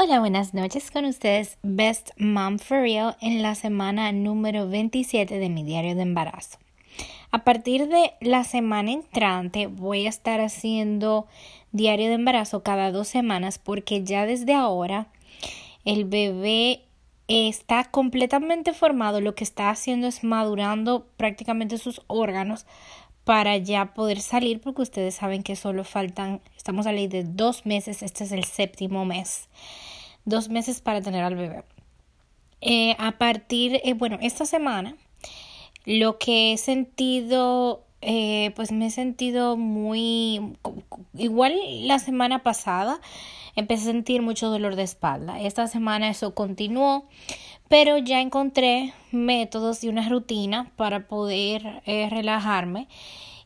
Hola, buenas noches. Con ustedes, Best Mom for Real, en la semana número 27 de mi diario de embarazo. A partir de la semana entrante voy a estar haciendo diario de embarazo cada dos semanas porque ya desde ahora el bebé está completamente formado, lo que está haciendo es madurando prácticamente sus órganos para ya poder salir porque ustedes saben que solo faltan, estamos a ley de dos meses, este es el séptimo mes dos meses para tener al bebé. Eh, a partir, eh, bueno, esta semana lo que he sentido, eh, pues me he sentido muy, igual la semana pasada empecé a sentir mucho dolor de espalda. Esta semana eso continuó, pero ya encontré métodos y una rutina para poder relajarme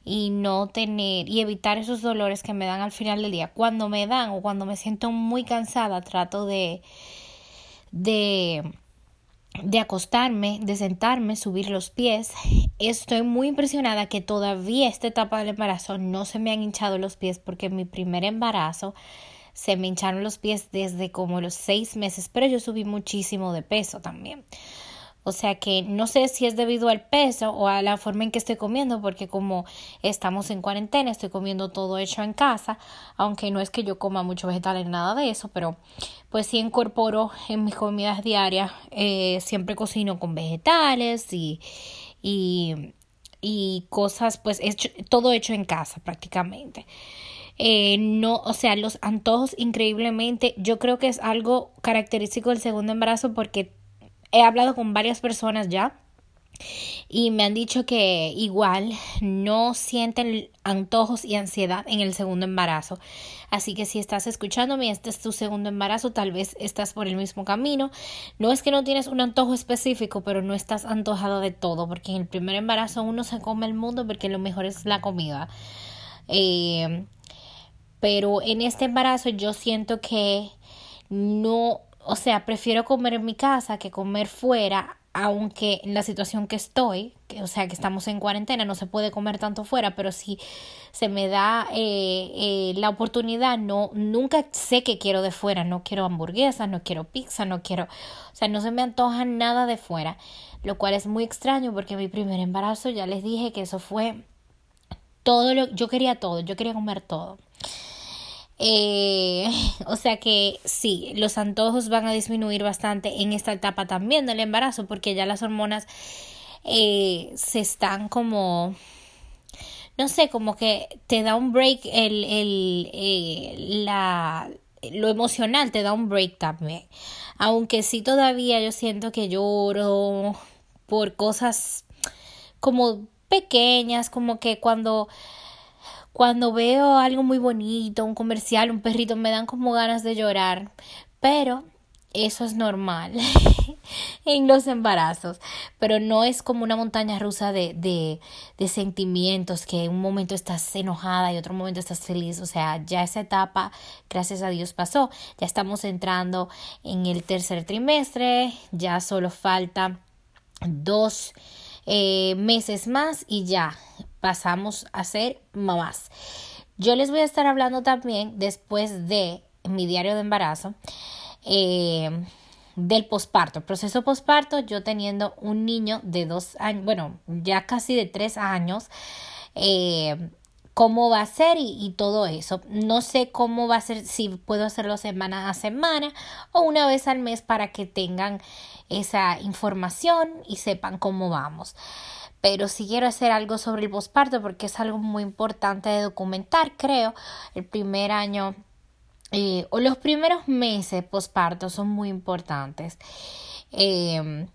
y no tener y evitar esos dolores que me dan al final del día. Cuando me dan o cuando me siento muy cansada, trato de de de acostarme, de sentarme, subir los pies. Estoy muy impresionada que todavía esta etapa del embarazo no se me han hinchado los pies porque en mi primer embarazo se me hincharon los pies desde como los seis meses, pero yo subí muchísimo de peso también. O sea que no sé si es debido al peso o a la forma en que estoy comiendo, porque como estamos en cuarentena, estoy comiendo todo hecho en casa, aunque no es que yo coma mucho vegetal ni nada de eso, pero pues sí incorporo en mis comidas diarias, eh, siempre cocino con vegetales y, y, y cosas, pues todo hecho en casa prácticamente. Eh, no, o sea, los antojos increíblemente, yo creo que es algo característico del segundo embarazo porque he hablado con varias personas ya y me han dicho que igual no sienten antojos y ansiedad en el segundo embarazo. Así que si estás escuchándome, este es tu segundo embarazo, tal vez estás por el mismo camino. No es que no tienes un antojo específico, pero no estás antojado de todo, porque en el primer embarazo uno se come el mundo porque lo mejor es la comida. Eh, pero en este embarazo yo siento que no o sea, prefiero comer en mi casa que comer fuera, aunque en la situación que estoy, que, o sea, que estamos en cuarentena, no se puede comer tanto fuera, pero si se me da eh, eh, la oportunidad, no, nunca sé que quiero de fuera, no quiero hamburguesas, no quiero pizza, no quiero, o sea, no se me antoja nada de fuera, lo cual es muy extraño porque mi primer embarazo, ya les dije que eso fue todo lo, yo quería todo, yo quería comer todo. Eh, o sea que sí, los antojos van a disminuir bastante en esta etapa también del embarazo porque ya las hormonas eh, se están como no sé, como que te da un break el, el, eh, la, lo emocional te da un break también. Aunque sí todavía yo siento que lloro por cosas como pequeñas, como que cuando cuando veo algo muy bonito, un comercial, un perrito, me dan como ganas de llorar. Pero eso es normal en los embarazos, pero no es como una montaña rusa de, de, de, sentimientos que un momento estás enojada y otro momento estás feliz, o sea, ya esa etapa, gracias a Dios, pasó, ya estamos entrando en el tercer trimestre, ya solo falta dos eh, meses más y ya pasamos a ser mamás. Yo les voy a estar hablando también después de mi diario de embarazo. Eh, del posparto, proceso posparto, yo teniendo un niño de dos años, bueno, ya casi de tres años, eh, cómo va a ser y, y, todo eso. No sé cómo va a ser, si puedo hacerlo semana a semana o una vez al mes para que tengan esa información y sepan cómo vamos. Pero si quiero hacer algo sobre el posparto porque es algo muy importante de documentar, creo. El primer año eh, o los primeros meses posparto son muy importantes. Eh,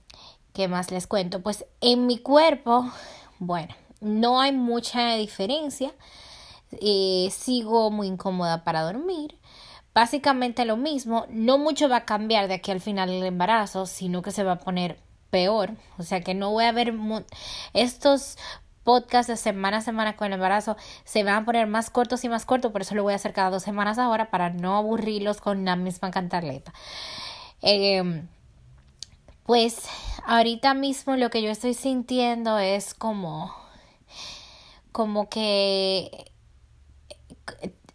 ¿Qué más les cuento? Pues en mi cuerpo, bueno, no hay mucha diferencia. Eh, sigo muy incómoda para dormir. Básicamente lo mismo, no mucho va a cambiar de aquí al final del embarazo, sino que se va a poner peor. O sea que no voy a ver estos podcasts de semana a semana con el embarazo se van a poner más cortos y más cortos, por eso lo voy a hacer cada dos semanas ahora para no aburrirlos con la misma cantarleta. Em, pues ahorita mismo lo que yo estoy sintiendo es como como que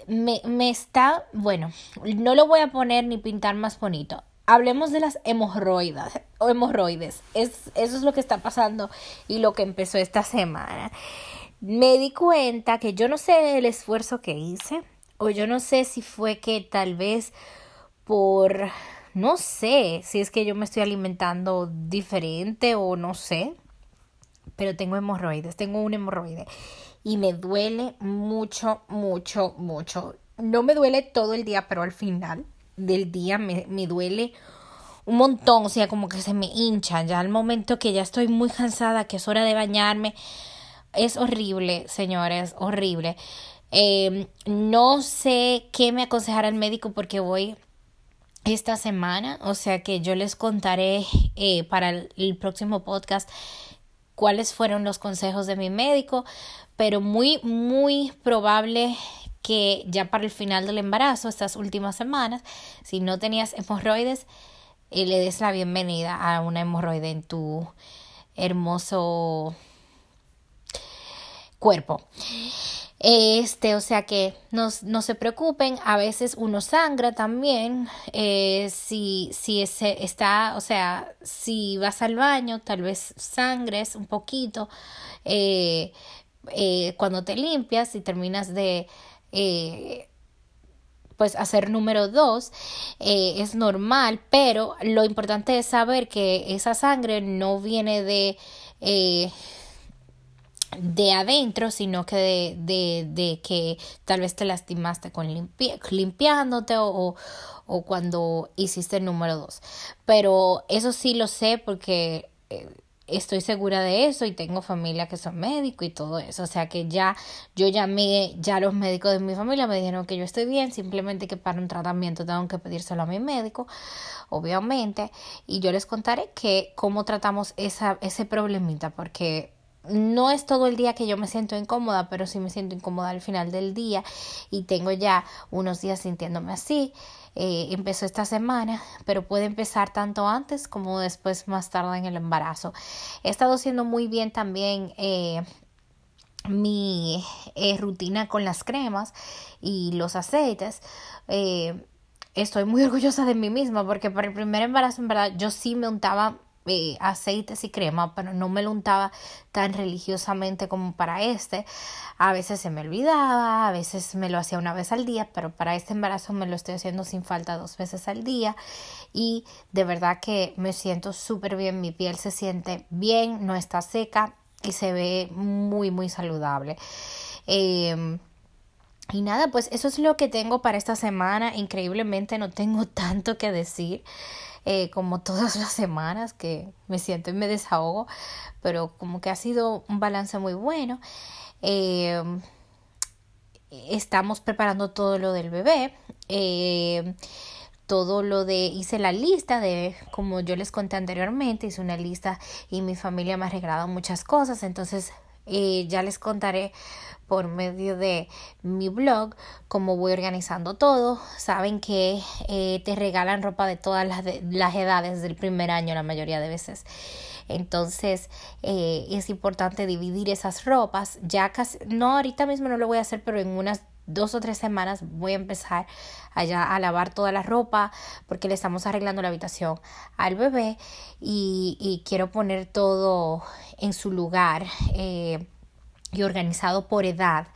me, me está, bueno, no lo voy a poner ni pintar más bonito. Hablemos de las hemorroides, o hemorroides. Es, eso es lo que está pasando y lo que empezó esta semana. Me di cuenta que yo no sé el esfuerzo que hice, o yo no sé si fue que tal vez por, no sé, si es que yo me estoy alimentando diferente o no sé, pero tengo hemorroides, tengo un hemorroide y me duele mucho, mucho, mucho. No me duele todo el día, pero al final del día me, me duele un montón, o sea, como que se me hincha ya al momento que ya estoy muy cansada, que es hora de bañarme. Es horrible, señores, horrible. Eh, no sé qué me aconsejará el médico porque voy esta semana, o sea que yo les contaré eh, para el próximo podcast cuáles fueron los consejos de mi médico, pero muy, muy probable que ya para el final del embarazo, estas últimas semanas, si no tenías hemorroides, eh, le des la bienvenida a una hemorroide en tu hermoso cuerpo. Este, o sea que no, no se preocupen, a veces uno sangra también, eh, si, si ese está, o sea, si vas al baño, tal vez sangres un poquito, eh, cuando te limpias y terminas de eh, pues hacer número dos eh, es normal pero lo importante es saber que esa sangre no viene de de adentro, sino que de, de, que tal vez te lastimaste con limpiándote o, o, cuando hiciste el número dos. Pero eso sí lo sé porque estoy segura de eso y tengo familia que son médicos y todo eso. O sea que ya yo llamé, ya los médicos de mi familia me dijeron que yo estoy bien, simplemente que para un tratamiento tengo que pedírselo a mi médico, obviamente. Y yo les contaré que cómo tratamos esa, ese problemita, porque no es todo el día que yo me siento incómoda, pero sí me siento incómoda al final del día y tengo ya unos días sintiéndome así. Eh, empezó esta semana, pero puede empezar tanto antes como después más tarde en el embarazo. He estado haciendo muy bien también eh, mi eh, rutina con las cremas y los aceites. estoy muy orgullosa de mí misma porque para el primer embarazo, en verdad, yo sí me untaba eh, aceites y crema, pero no me lo untaba tan religiosamente como para este. A veces se me olvidaba, a veces me lo hacía una vez al día, pero para este embarazo me lo estoy haciendo sin falta dos veces al día y de verdad que me siento súper bien, mi piel se siente bien, no está seca y se ve muy muy saludable. Em, y nada, pues eso es lo que tengo para esta semana. Increíblemente no tengo tanto que decir. Eh, como todas las semanas que me siento y me desahogo, pero como que ha sido un balance muy bueno. Eh, estamos preparando todo lo del bebé. Eh, todo lo de hice la lista de como yo les conté anteriormente hice una lista y mi familia me ha regalado muchas cosas entonces ya les contaré por medio de mi blog cómo voy organizando todo. Saben que eh, te regalan ropa de todas las, las edades del primer año la mayoría de veces. Entonces eh, es importante dividir esas ropas. Ya casi, no ahorita mismo no lo voy a hacer, pero en unas dos o tres semanas voy a empezar allá a lavar toda la ropa porque le estamos arreglando la habitación al bebé y, y quiero poner todo en su lugar. Eh, y organizado por edad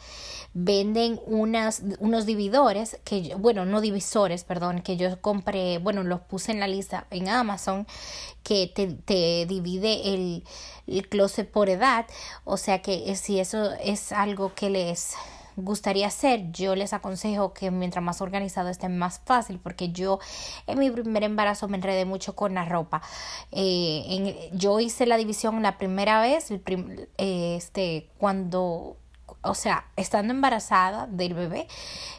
venden unas, unos dividores que bueno no divisores perdón que yo compré bueno los puse en la lista en Amazon que te, te divide el, el closet por edad o sea que si eso es algo que les gustaría hacer, yo les aconsejo que mientras más organizado esté más fácil, porque yo en mi primer embarazo me enredé mucho con la ropa. Eh, en, yo hice la división la primera vez, el este, cuando o sea, estando embarazada del bebé,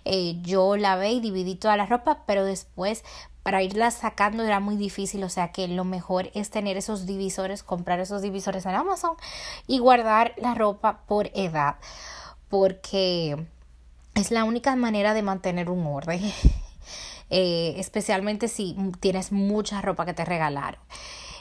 eh, yo lavé y dividí toda la ropa, pero después para irla sacando era muy difícil, o sea que lo mejor es tener esos divisores, comprar esos divisores en Amazon y guardar la ropa por edad porque es la única manera de mantener un orden, eh, especialmente si tienes mucha ropa que te regalaron.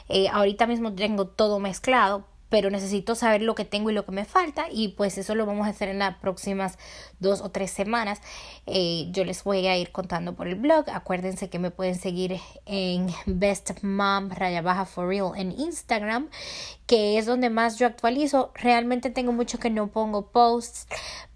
Eh, ahorita mismo tengo todo mezclado pero necesito saber lo que tengo y lo que me falta y pues eso lo vamos a hacer en las próximas dos o tres semanas. Eh, yo les voy a ir contando por el blog. Acuérdense que me pueden seguir en Best Mom Raya Baja for Real en Instagram, que es donde más yo actualizo. Realmente tengo mucho que no pongo posts,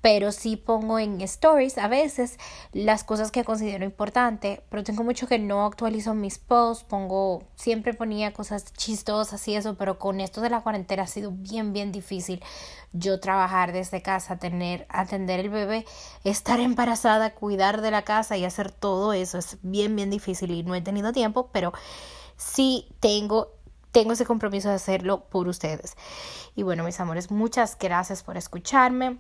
pero sí pongo en stories a veces las cosas que considero importante, pero tengo mucho que no actualizo mis posts, pongo, siempre ponía cosas chistosas y eso, pero con esto de la cuarentena ha sido bien, bien difícil yo trabajar desde casa, tener, atender el bebé, estar embarazada, cuidar de la casa y hacer todo eso es bien, bien difícil y no he tenido tiempo, pero sí tengo tengo ese compromiso de hacerlo por ustedes. Y bueno, mis amores, muchas gracias por escucharme.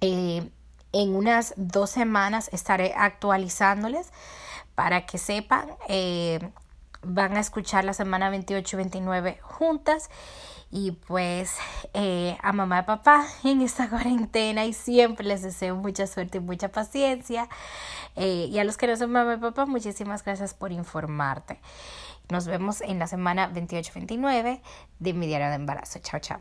Eh, en unas dos semanas estaré actualizándoles para que sepan. Eh, van a escuchar la semana 28 y 29 juntas. Y pues eh, a mamá y papá en esta cuarentena y siempre les deseo mucha suerte y mucha paciencia. y a los que no son mamá y papá, muchísimas gracias por informarte. Nos vemos en la semana 28-29 de mi diario de embarazo. Chao, chao.